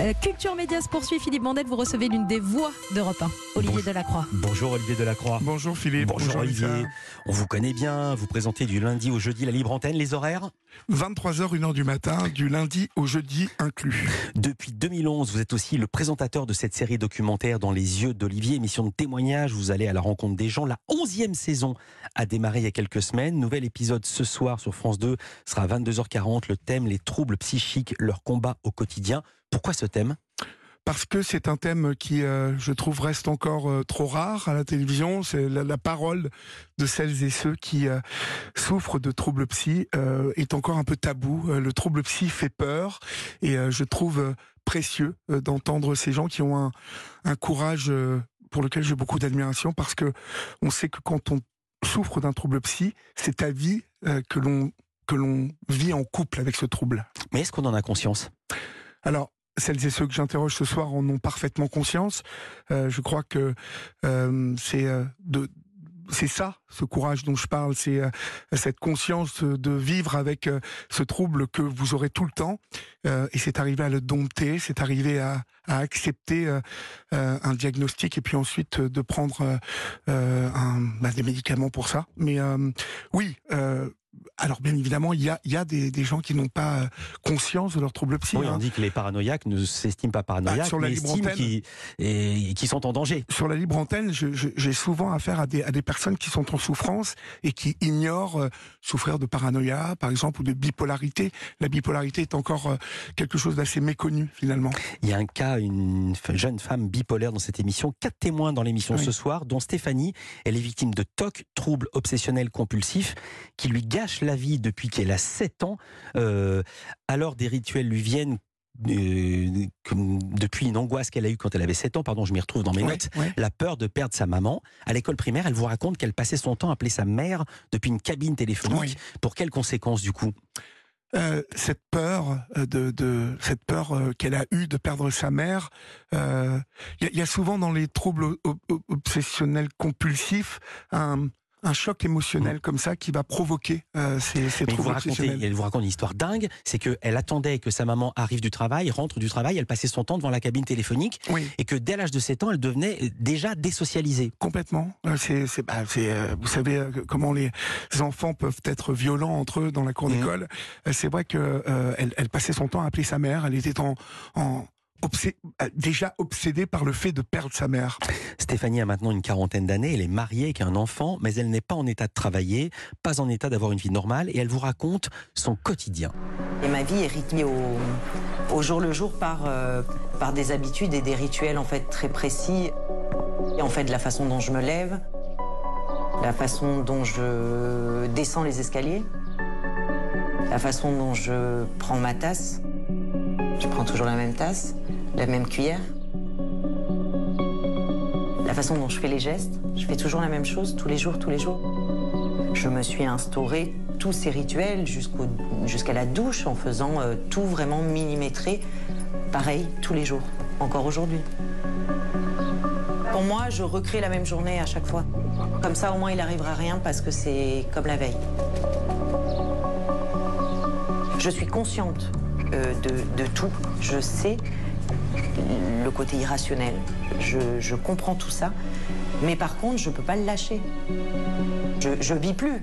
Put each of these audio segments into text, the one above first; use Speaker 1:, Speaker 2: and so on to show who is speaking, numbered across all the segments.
Speaker 1: Euh, Culture Média se poursuit. Philippe Mandel, vous recevez l'une des voix d'Europe 1, Olivier
Speaker 2: Bonjour.
Speaker 1: Delacroix.
Speaker 2: Bonjour Olivier Delacroix.
Speaker 3: Bonjour Philippe.
Speaker 2: Bonjour, Olivier.
Speaker 3: Lisa.
Speaker 2: On vous connaît bien. Vous présentez du lundi au jeudi la libre antenne, les horaires
Speaker 3: 23h, 1h du matin, du lundi au jeudi inclus.
Speaker 2: Depuis 2011, vous êtes aussi le présentateur de cette série documentaire Dans les yeux d'Olivier, émission de témoignage. Vous allez à la rencontre des gens. La 11e saison a démarré il y a quelques semaines. Nouvel épisode ce soir sur France 2 sera à 22h40. Le thème, les troubles psychiques, leur combat au quotidien. Pourquoi ce thème?
Speaker 3: Parce que c'est un thème qui, euh, je trouve, reste encore euh, trop rare à la télévision. C'est la, la parole de celles et ceux qui euh, souffrent de troubles psy est encore un peu tabou. Le trouble psy fait peur et je trouve précieux d'entendre ces gens qui ont un, un courage pour lequel j'ai beaucoup d'admiration parce que on sait que quand on souffre d'un trouble psy, c'est ta vie que l'on que l'on vit en couple avec ce trouble.
Speaker 2: Mais est-ce qu'on en a conscience?
Speaker 3: Alors, celles et ceux que j'interroge ce soir en ont parfaitement conscience. Euh, je crois que euh, c'est euh, de c'est ça, ce courage dont je parle, c'est euh, cette conscience de vivre avec euh, ce trouble que vous aurez tout le temps. Euh, et c'est arrivé à le dompter, c'est arrivé à, à accepter euh, un diagnostic et puis ensuite de prendre un, bah, des médicaments pour ça. Mais oui, alors bien évidemment, il y a, il y a des, des gens qui n'ont pas euh, conscience de leur trouble psy.
Speaker 2: Oui,
Speaker 3: hein.
Speaker 2: on dit que les paranoïaques ne s'estiment pas paranoïaques,
Speaker 3: Bah, sur la
Speaker 2: mais
Speaker 3: libre
Speaker 2: estiment
Speaker 3: antenne.
Speaker 2: qu'ils et- qu'ils sont en danger.
Speaker 3: sur la libre antenne, je- je- j'ai souvent affaire à des, à des personnes qui sont en souffrance et qui ignorent euh, souffrir de paranoïa, par exemple, ou de bipolarité. La bipolarité est encore euh, quelque chose d'assez méconnu, finalement.
Speaker 2: Il y a un cas, une jeune femme bipolaire dans cette émission, quatre témoins dans l'émission
Speaker 3: Oui.
Speaker 2: ce soir, dont Stéphanie, elle est victime de TOC, trouble obsessionnel compulsif, qui lui gâche la vie depuis qu'elle a 7 ans. Euh, alors des rituels lui viennent euh, comme depuis une angoisse qu'elle a eue quand elle avait 7 ans, pardon, je m'y retrouve dans mes
Speaker 3: Ouais,
Speaker 2: notes,
Speaker 3: ouais.
Speaker 2: la peur de perdre sa maman. À l'école primaire, elle vous raconte qu'elle passait son temps à appeler sa mère depuis une cabine téléphonique.
Speaker 3: Oui.
Speaker 2: Pour quelles conséquences du coup?
Speaker 3: Euh, cette peur euh, de, de cette peur euh, qu'elle a eue de perdre sa mère, euh, il y, a- il y a souvent dans les troubles obsessionnels compulsifs un, un choc émotionnel comme ça qui va provoquer euh, ces, ces
Speaker 2: vous
Speaker 3: troubles
Speaker 2: racontez, elle vous raconte une histoire dingue, c'est qu'elle attendait que sa maman arrive du travail, rentre du travail, elle passait son temps devant la cabine téléphonique,
Speaker 3: Oui.
Speaker 2: et que dès l'âge de 7 ans, elle devenait euh, déjà désocialisée.
Speaker 3: Complètement. Euh, C'est, c'est, bah, c'est, vous savez comment les enfants peuvent être violents entre eux dans la cour
Speaker 2: Mhm.
Speaker 3: d'école. C'est vrai que euh, elle, elle passait son temps à appeler sa mère. Elle était en, en obsé- euh, déjà obsédée par le fait de perdre sa mère.
Speaker 2: Stéphanie a maintenant une quarantaine d'années, elle est mariée avec un enfant, mais elle n'est pas en état de travailler, pas en état d'avoir une vie normale, et elle vous raconte son quotidien.
Speaker 4: Et ma vie est rythmée au, au jour le jour par, euh, par des habitudes et des rituels en fait très précis. Et en fait, la façon dont je me lève, la façon dont je descends les escaliers, la façon dont je prends ma tasse. Je prends toujours la même tasse, la même cuillère. La façon dont je fais les gestes, je fais toujours la même chose tous les jours, tous les jours. Je me suis instauré tous ces rituels jusqu'à la douche en faisant euh, tout vraiment millimétré, pareil tous les jours, encore aujourd'hui. Pour moi, je recrée la même journée à chaque fois. Comme ça, au moins, il n'arrivera rien parce que c'est comme la veille. Je suis consciente euh, de, tout. Je sais le côté irrationnel. Je, comprends tout ça. Mais par contre, je ne peux pas le lâcher. Je, je vis plus.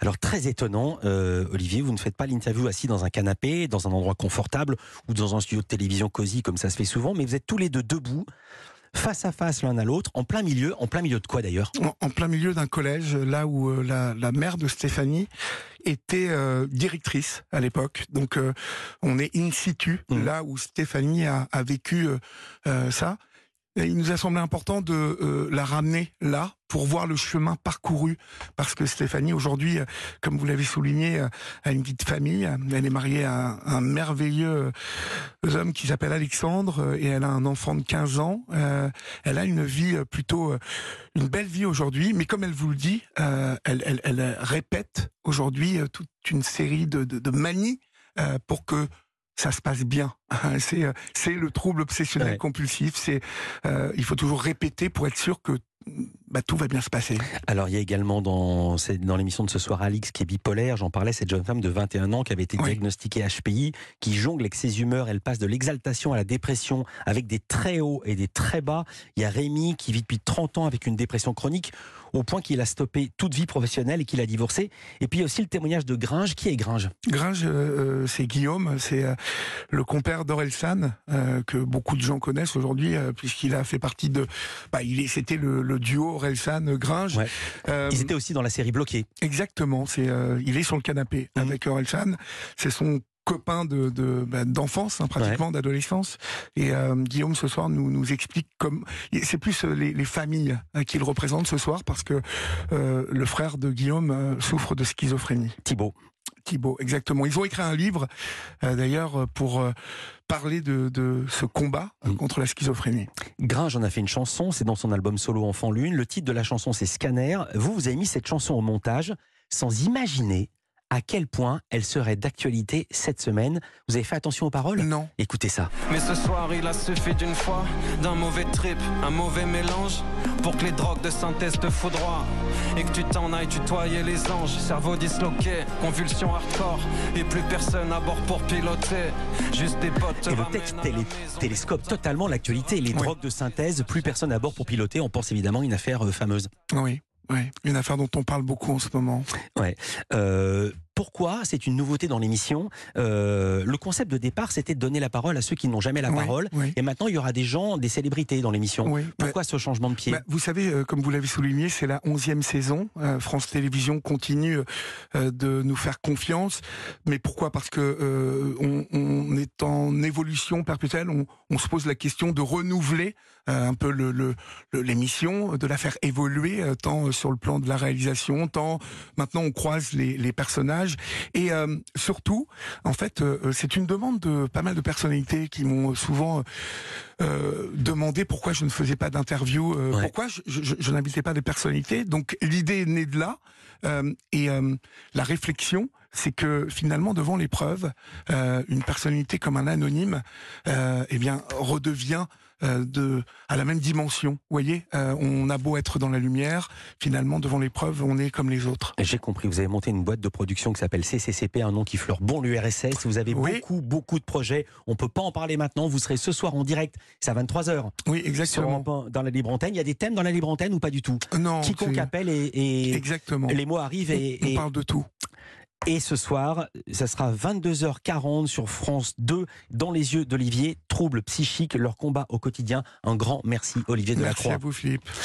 Speaker 2: Alors très étonnant, euh, Olivier, vous ne faites pas l'interview assis dans un canapé, dans un endroit confortable ou dans un studio de télévision cosy comme ça se fait souvent, mais vous êtes tous les deux debout, face à face l'un à l'autre, en plein milieu, en plein milieu de quoi d'ailleurs?
Speaker 3: En, en plein milieu d'un collège, là où euh, la, la mère de Stéphanie était euh, directrice à l'époque. Donc euh, on est in situ,
Speaker 2: Mhm.
Speaker 3: là où Stéphanie a, a vécu euh, ça. Il nous a semblé important de euh, la ramener là pour voir le chemin parcouru. Parce que Stéphanie, aujourd'hui, euh, comme vous l'avez souligné, euh, a une de famille. Elle est mariée à un, merveilleux euh, homme qui s'appelle Alexandre et elle a un enfant de 15 ans. Elle a une vie plutôt, une belle vie aujourd'hui. Mais comme elle vous le dit, elle, elle, elle répète aujourd'hui toute une série de, de, de manies pour que ça se passe bien. C'est euh, c'est le trouble obsessionnel
Speaker 2: Ouais.
Speaker 3: compulsif. C'est euh, il faut toujours répéter pour être sûr que bah, tout va bien se passer.
Speaker 2: Alors il y a également dans, dans l'émission de ce soir Alix qui est bipolaire, j'en parlais, cette jeune femme de 21 ans qui avait été diagnostiquée HPI, qui jongle avec ses humeurs, elle passe de l'exaltation à la dépression avec des très hauts et des très bas. Il y a Rémi qui vit depuis 30 ans avec une dépression chronique au point qu'il a stoppé toute vie professionnelle et qu'il a divorcé. Et puis il y a aussi le témoignage de Gringe. Qui est Gringe?
Speaker 3: Gringe, euh, euh, c'est Guillaume, c'est euh, le compère d'Orelsan, que beaucoup de gens connaissent aujourd'hui, puisqu'il a fait partie de... Bah, il c'était le, duo Orelsan-Gringe.
Speaker 2: Ils étaient aussi dans la série Bloqué.
Speaker 3: Exactement, c'est, il est sur le canapé mmh. avec Orelsan. C'est son copain de bah, d'enfance, hein, pratiquement d'adolescence. Et euh, Guillaume ce soir nous nous explique comme c'est plus euh, les, familles hein, qu'il représente ce soir parce que euh, le frère de Guillaume souffre de schizophrénie.
Speaker 2: Thibaut.
Speaker 3: Thibaut, exactement. Ils ont écrit un livre, d'ailleurs, pour parler de, de, ce combat contre la schizophrénie.
Speaker 2: Gringe en a fait une chanson, c'est dans son album solo Enfant Lune. Le titre de la chanson, c'est Scanner. Vous, vous avez mis cette chanson au montage sans imaginer à quel point elle serait d'actualité cette semaine. Vous avez fait attention aux paroles?
Speaker 3: Non.
Speaker 2: Écoutez ça.
Speaker 5: Mais ce soir, il a suffi d'une fois, d'un mauvais trip, un mauvais mélange, pour que les drogues de synthèse te foudroient. Et que tu t'en ailles tutoyer les anges, cerveau disloqué, convulsion hardcore, et plus personne à bord pour piloter. Juste des potes.
Speaker 2: Et le texte télescope totalement l'actualité. Les drogues de synthèse, plus personne à bord pour piloter. On pense évidemment à une affaire euh, fameuse.
Speaker 3: Oui. Oui, une affaire dont on parle beaucoup en ce moment.
Speaker 2: Ouais. Euh, pourquoi C'est une nouveauté dans l'émission. Euh, le concept de départ, c'était de donner la parole à ceux qui n'ont jamais la parole. Et maintenant, il y aura des gens, des célébrités dans l'émission. Pourquoi ce changement de pied bah,
Speaker 3: Vous savez, euh, comme vous l'avez souligné, c'est la onzième saison. France Télévisions continue de nous faire confiance. Mais pourquoi? Parce que on, est en évolution perpétuelle. On, se pose la question de renouveler un peu l'émission, le, de la faire évoluer tant sur le plan de la réalisation, tant maintenant on croise les personnages et euh, surtout, en fait, euh, c'est une demande de pas mal de personnalités qui m'ont souvent euh, demandé pourquoi je ne faisais pas d'interview, pourquoi je, je, n'invitais pas des personnalités. Donc l'idée est née de là. et la réflexion, c'est que finalement, devant l'épreuve, une personnalité comme un anonyme, eh bien, redevient euh, de, à la même dimension. Vous voyez, euh, on a beau être dans la lumière, finalement, devant l'épreuve, on est comme les autres.
Speaker 2: J'ai compris, vous avez monté une boîte de production qui s'appelle CCCP, un nom qui fleure bon l'URSS. Vous avez beaucoup, beaucoup de projets. On peut pas en parler maintenant. Vous serez ce soir en direct, c'est à 23h.
Speaker 3: Oui, exactement.
Speaker 2: dans la libre antenne. Il y a des thèmes dans la libre antenne ou pas du tout?
Speaker 3: Non.
Speaker 2: Quiconque appelle et,
Speaker 3: exactement.
Speaker 2: les mots arrivent et,
Speaker 3: on parle de tout.
Speaker 2: Et ce soir, ça sera 22h40 sur France 2, dans les yeux d'Olivier, troubles psychiques, leur combat au quotidien. Un grand merci Olivier Delacroix.
Speaker 3: Merci à vous Philippe.